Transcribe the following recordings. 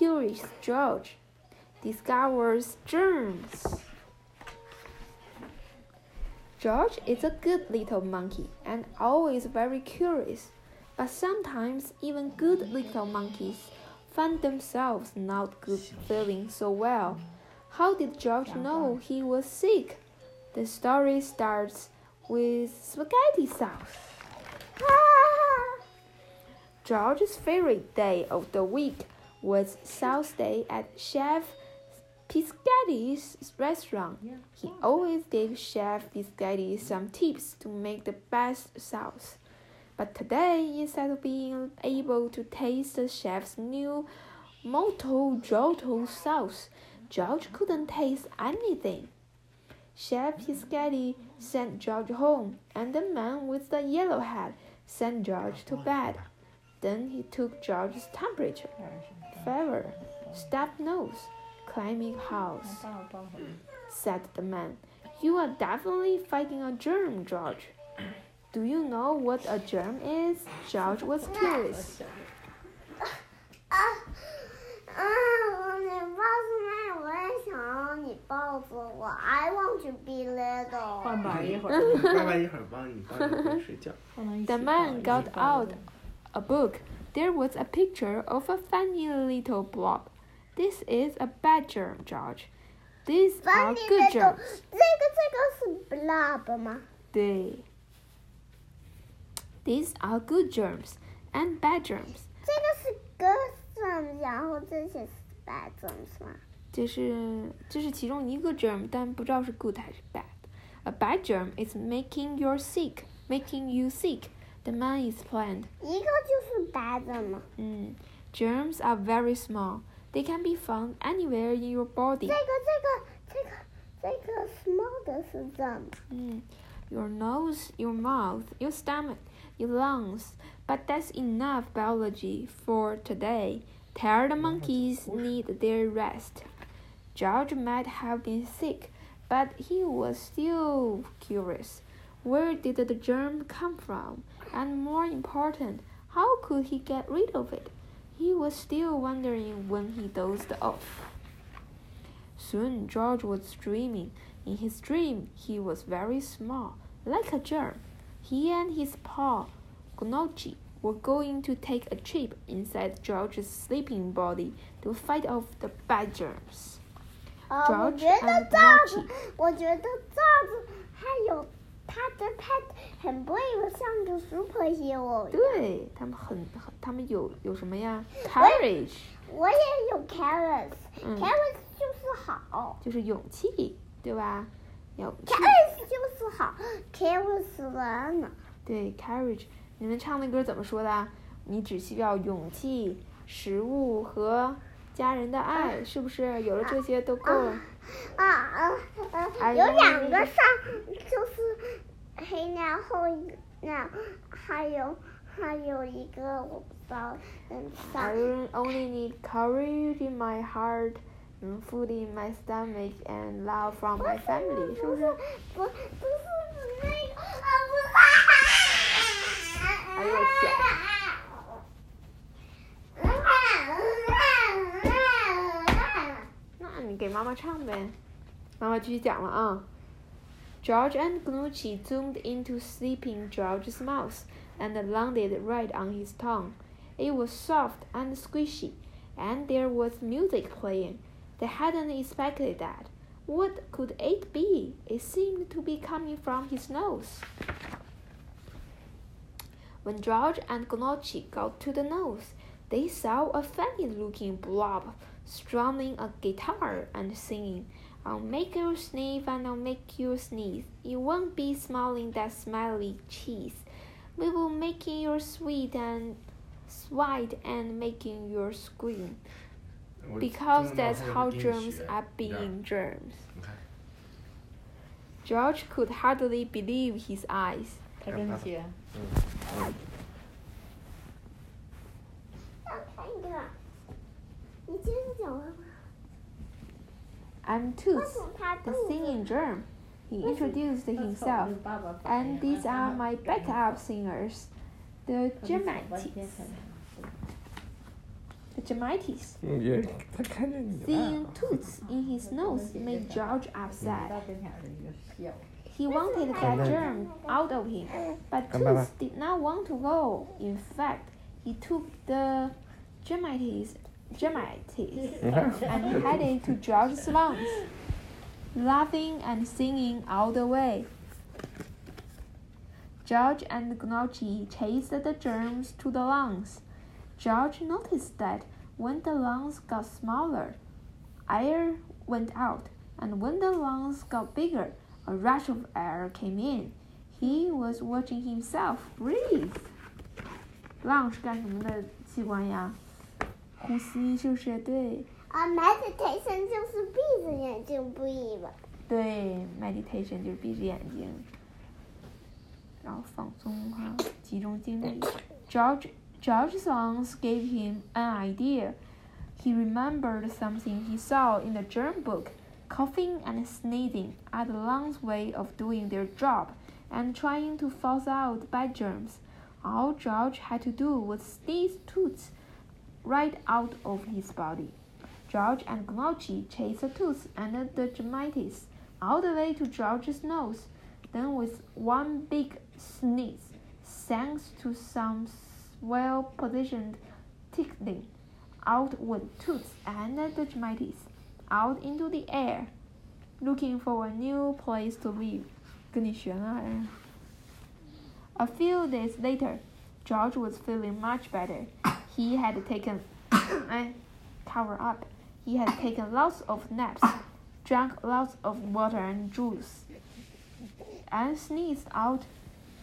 curious George discovers germs. George is a good little monkey and always very curious, but sometimes even good little monkeys find themselves not good feeling so well. How did George know he was sick? The story starts with spaghetti sauce. Ah! George's favorite day of the week was Sauce Day at Chef Pisghetti's restaurant. He always gave Chef Pisghetti some tips to make the best sauce. But today, instead of being able to taste the chef's new Moto Giotto sauce, George couldn't taste anything. Chef Pisghetti sent George home, and the man with the yellow hat sent George to bed. Then he took George's temperature, fever, stuffed nose, climbing house. Said the man, You are definitely fighting a germ, George. Do you know what a germ is? George was curious. I want to be little. The man got out a book. There was a picture of a funny little blob. This is a bad germ, George. These are Funny good little， germs. 这个这个是 blob 吗？对。These are good germs and bad germs. 这个是 good germs，然后这些是 bad germs 吗？这是这是其中一个 germ，但不知道是 good 还是 bad。A bad germ is making you sick, making you sick. The man explained. 一个就是 bad germ 嘛。嗯，germs are very small. They can be found anywhere in your body. 这个这个这个这个 small 的是 germ。嗯，your nose, your mouth, your stomach, your lungs. But that's enough biology for today. Tired monkeys need their rest. George might have been sick, but he was still curious. Where did the germ come from? And more important, how could he get rid of it? He was still wondering when he dozed off. Soon George was dreaming. In his dream, he was very small, like a germ. He and his paw, Gnocchi, were going to take a trip inside George's sleeping body to fight off the bad germs. 啊，我 George 觉得 and 这 Gnocchi 子，我觉得这子还有 它的 pet 很 brave，像个 superhero。对他们很很，他们有有什么呀？Courage，我也有 courage，courage、嗯就是好就是勇气，对吧？勇气，carriage 就是好 carriage 是。对 courage。你们唱的歌怎么说的？你只需要勇气、食物和家人的爱，是不是？有了这些都够了。啊啊啊！哎有两个上，就是黑，然后那还有还有一个我不知道，嗯，上 I only need courage in my heart, and food in my stomach, and love from my family，是不是？不不是那个啊不哎呦我天 你给妈妈唱呗。妈妈继续讲了啊。George and Gnocchi zoomed into sleeping George's mouth and landed right on his tongue. It was soft and squishy, and there was music playing. They hadn't expected that. What could it be? It seemed to be coming from his nose. When George and Gnocchi got to the nose, they saw a funny looking blob strumming a guitar and singing. I'll make you sniff and I'll make you sneeze. You won't be smelling that smelly cheese. We will making you sweet and sweat and making you scream. 我 Because 真的 that's 往 how 后给你 germs 学 are 你看 being germs. 你看， George could hardly believe his eyes. 他跟你学。嗯嗯，要看一个， I'm Toots, the singing germ. He introduced himself, and these are my backup singers, the Germanites. The Germanites. Seeing Toots in his nose made George upset. He wanted that germ out of him, but Toots did not want to go. In fact, he took the Germanites Gemmites 你看， and headed to George's lungs, laughing and singing all the way. George and Gnocchi chased the germs to the lungs. George noticed that when the lungs got smaller, air went out, and when the lungs got bigger, a rush of air came in. He was watching himself breathe. lung 是干什么的器官呀？ 呼吸就是对。啊、uh,，meditation 就是闭着眼睛不一吧？对，meditation 就是闭着眼睛，然后放松哈，集中精力。George George's songs gave him an idea. He remembered something he saw in the germ book. Coughing and sneezing are the lungs' way of doing their job and trying to force out bad germs. All George had to do was sneeze Toots right out of his body. George and Gnocchi chased the Toots and the dermatitis all the way to George's nose. Then, with one big sneeze, thanks to some well positioned tickling, out went Toots and the dermatitis, out into the air, looking for a new place to live. 跟你学了呀。A eh? few days later, George was feeling much better. He had taken, eh, cover up. He had taken lots of naps, drank lots of water and juice, and sneezed out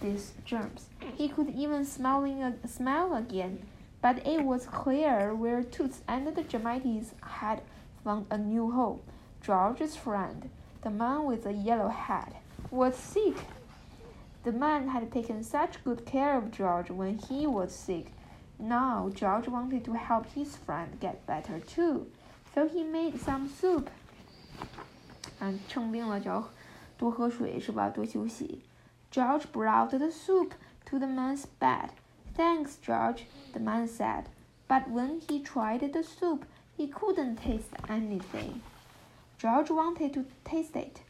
these germs. He could even smelling a, smell again, but it was clear where Toots and the Germites had found a new home. George's friend, the man with the yellow hat, was sick. The man had taken such good care of George when he was sick. Now George wanted to help his friend get better too, so he made some soup. 嗯，生病了就要多喝水是吧？多休息。George brought the soup to the man's bed. Thanks, George, the man said. But when he tried the soup, he couldn't taste anything. George wanted to taste it,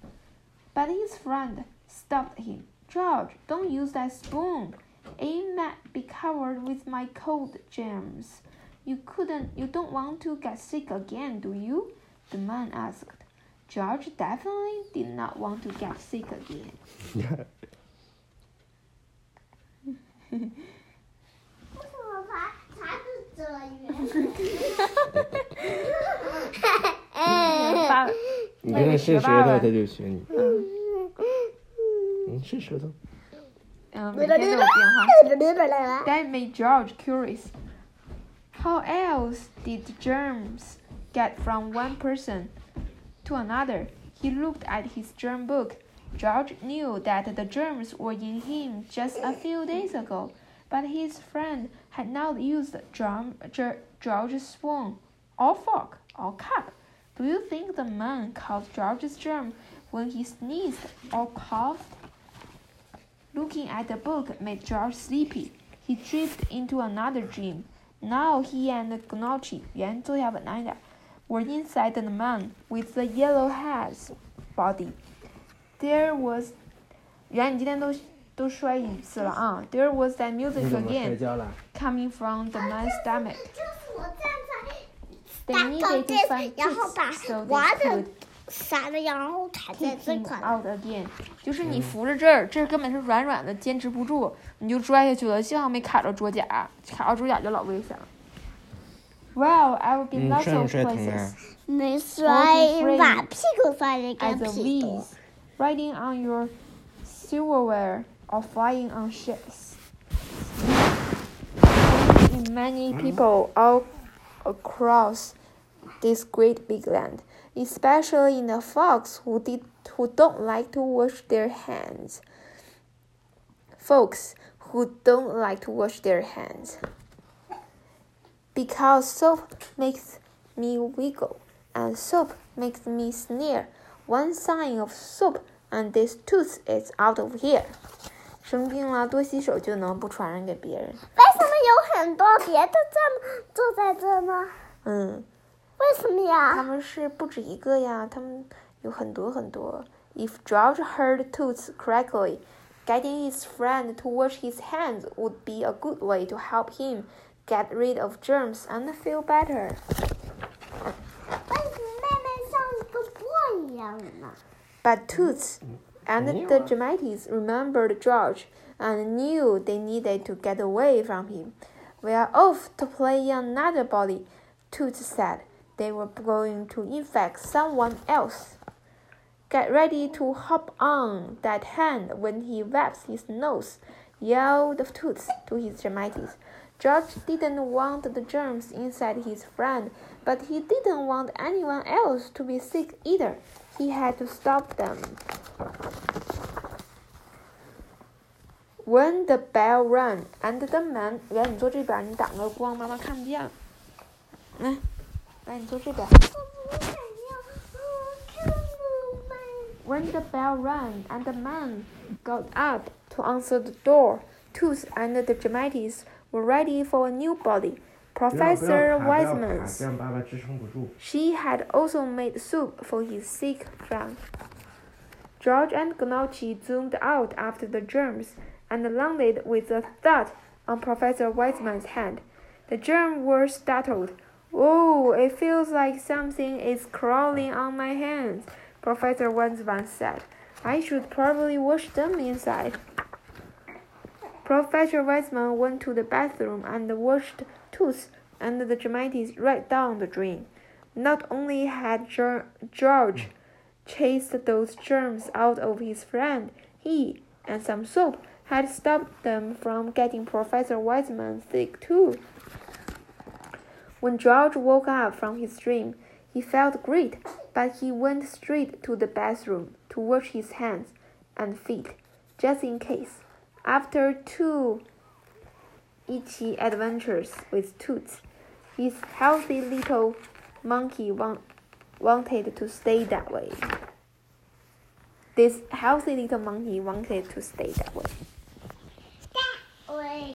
but his friend stopped him. George, don't use that spoon. It might be covered with my cold germs. You couldn't you don't want to get sick again, do you? The man asked. George definitely did not want to get sick again. 你看，为什么它它是这样？爸你跟他试舌头，他就学你。嗯嗯，试舌头。 嗯，每天都有变化。That made George curious. How else did germs get from one person to another? He looked at his germ book. George knew that the germs were in him just a few days ago, but his friend had not used germ, ger, George's spoon, or fork, or cup. Do you think the man caught George's germ when he sneezed or coughed? Looking at the book made George sleepy. He drifted into another dream. Now he and Gnocchi, 圆坐下稳当一点, were inside the man with the yellow hat's body. There was 圆，你今天都都摔一次了啊！There was that 你 music 怎么摔 again 跤了？ coming from the man's stomach. 就是我站在 They 大 needed 高 to 阶 find，然后 toots 把 so they 娃 could 的 撒的，然后踩在 kick 这 him 块。 out again。就是你扶着这儿，这儿根本是软软的，坚持不住，你就摔下去了。幸好没卡着桌角，卡着桌角就老危险了。Well, I've been 嗯， lots 摔没 of 摔疼 places 啊？没摔 Forty，把屁股摔了 as 个 a 屁股 wheeze,。riding on your silverware or flying on ships. In many people all across this great big land, especially in the folks who, did, who don't like to wash their hands. Folks who don't like to wash their hands. Because soap makes me wiggle and soap makes me sneer. One sign of soap and this Toots is out of here. 生病了，多洗手就能不传染给别人。为什么有很多别的这么住在这呢？嗯。为什么他呀？们是不止一个呀，他们有很多很多。If George heard Toots correctly, getting his friend to wash his hands would be a good way to help him get rid of germs and feel better. 为什么妹妹像一个波一样呢？ But Toots and the Dramatis remembered George and knew they needed to get away from him. We are off to play another body, Toots said. They were going to infect someone else. Get ready to hop on that hand when he wipes his nose, yelled Toots to his Dramatis. George didn't want the germs inside his friend, but he didn't want anyone else to be sick either. He had to stop them. When the bell rang and the man，来，你坐这边，你挡着光，妈妈看不见。来， when the bell rang and the man got up to answer the door, Toots and the Dramatis were ready for a new body. Professor Wiseman's. She had also made soup for his sick friend. George and Gnocchi zoomed out after the germs and landed with a thud on Professor Wiseman's hand. The germs were startled Oh, it feels like something is crawling on my hands, Professor Wiseman said. I should probably wash them inside. Professor Wiseman went to the bathroom and washed Toots and the Dramatis right down the drain. Not only had George chased those germs out of his friend, he and some soap had stopped them from getting Professor Wiseman sick too. When George woke up from his dream, he felt great, but he went straight to the bathroom to wash his hands and feet, just in case. After two itchy adventures with Toots, his healthy little monkey want, wanted to stay that way. This healthy little monkey wanted to stay that way.